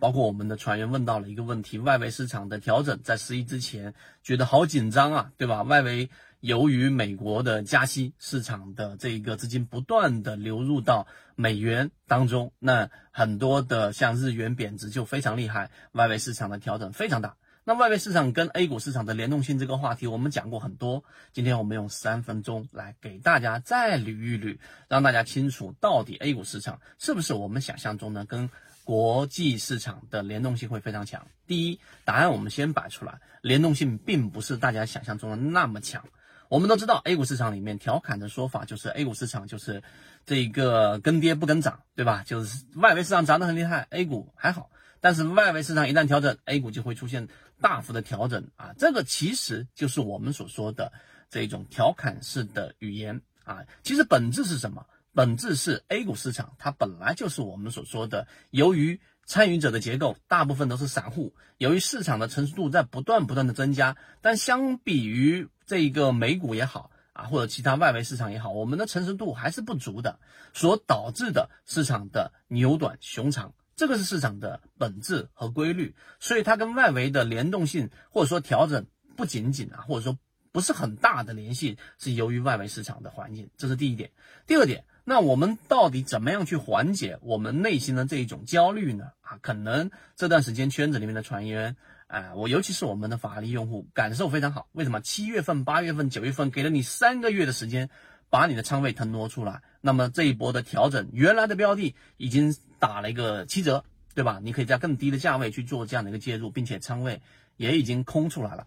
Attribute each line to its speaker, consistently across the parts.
Speaker 1: 包括我们的船员问到了一个问题：外围市场的调整在十一之前觉得好紧张啊，对吧？外围由于美国的加息，市场的这一个资金不断的流入到美元当中，那很多的像日元贬值就非常厉害，外围市场的调整非常大。那外围市场跟 A 股市场的联动性这个话题，我们讲过很多。今天我们用三分钟来给大家再捋一捋，让大家清楚到底 A 股市场是不是我们想象中的跟。国际市场的联动性会非常强。第一，答案我们先摆出来，联动性并不是大家想象中的那么强。我们都知道，A 股市场里面调侃的说法就是，A 股市场就是这个跟跌不跟涨，对吧？就是外围市场涨得很厉害，A 股还好，但是外围市场一旦调整，A 股就会出现大幅的调整啊。这个其实就是我们所说的这种调侃式的语言啊。其实本质是什么？本质是 A 股市场，它本来就是我们所说的，由于参与者的结构大部分都是散户，由于市场的成熟度在不断不断的增加，但相比于这一个美股也好啊，或者其他外围市场也好，我们的成熟度还是不足的，所导致的市场的牛短熊长，这个是市场的本质和规律，所以它跟外围的联动性或者说调整不仅仅啊，或者说不是很大的联系，是由于外围市场的环境，这是第一点。第二点。那我们到底怎么样去缓解我们内心的这一种焦虑呢？啊，可能这段时间圈子里面的船员，啊，我尤其是我们的法力用户感受非常好。为什么？七月份、八月份、九月份给了你三个月的时间，把你的仓位腾挪出来。那么这一波的调整，原来的标的已经打了一个七折，对吧？你可以在更低的价位去做这样的一个介入，并且仓位也已经空出来了。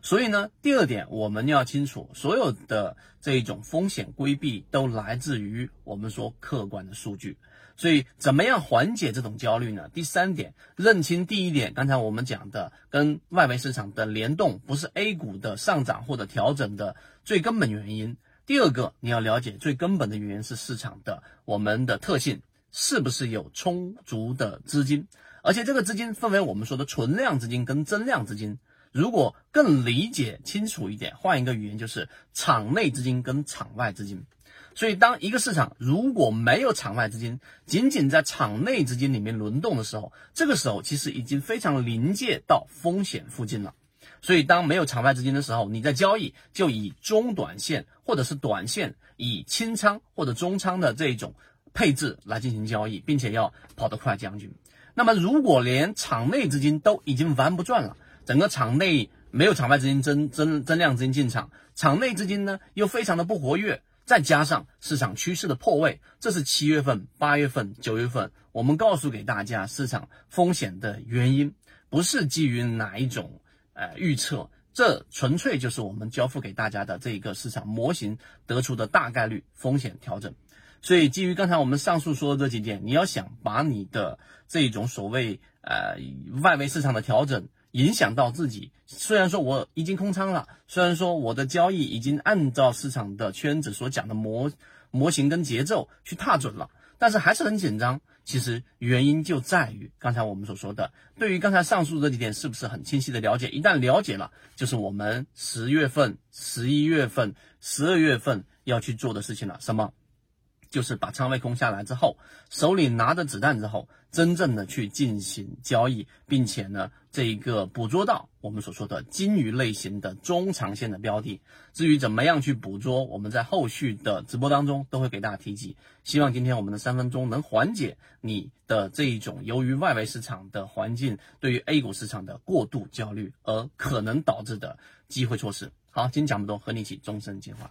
Speaker 1: 所以呢，第二点我们要清楚，所有的这一种风险规避都来自于我们说客观的数据。所以，怎么样缓解这种焦虑呢？第三点，认清第一点，刚才我们讲的跟外围市场的联动不是 A 股的上涨或者调整的最根本原因。第二个，你要了解最根本的原因是市场的我们的特性是不是有充足的资金，而且这个资金分为我们说的存量资金跟增量资金。如果更理解清楚一点，换一个语言就是场内资金跟场外资金。所以，当一个市场如果没有场外资金，仅仅在场内资金里面轮动的时候，这个时候其实已经非常临界到风险附近了。所以，当没有场外资金的时候，你在交易就以中短线或者是短线，以清仓或者中仓的这种配置来进行交易，并且要跑得快，将军。那么，如果连场内资金都已经玩不转了，整个场内没有场外资金增增增量资金进场，场内资金呢又非常的不活跃，再加上市场趋势的破位，这是七月份、八月份、九月份我们告诉给大家市场风险的原因，不是基于哪一种呃预测，这纯粹就是我们交付给大家的这一个市场模型得出的大概率风险调整。所以基于刚才我们上述说的这几点，你要想把你的这种所谓呃外围市场的调整。影响到自己，虽然说我已经空仓了，虽然说我的交易已经按照市场的圈子所讲的模模型跟节奏去踏准了，但是还是很紧张。其实原因就在于刚才我们所说的，对于刚才上述这几点是不是很清晰的了解？一旦了解了，就是我们十月份、十一月份、十二月份要去做的事情了。什么？就是把仓位空下来之后，手里拿着子弹之后，真正的去进行交易，并且呢，这一个捕捉到我们所说的金鱼类型的中长线的标的。至于怎么样去捕捉，我们在后续的直播当中都会给大家提及。希望今天我们的三分钟能缓解你的这一种由于外围市场的环境对于 A 股市场的过度焦虑而可能导致的机会错失。好，今天讲不多，和你一起终身进化。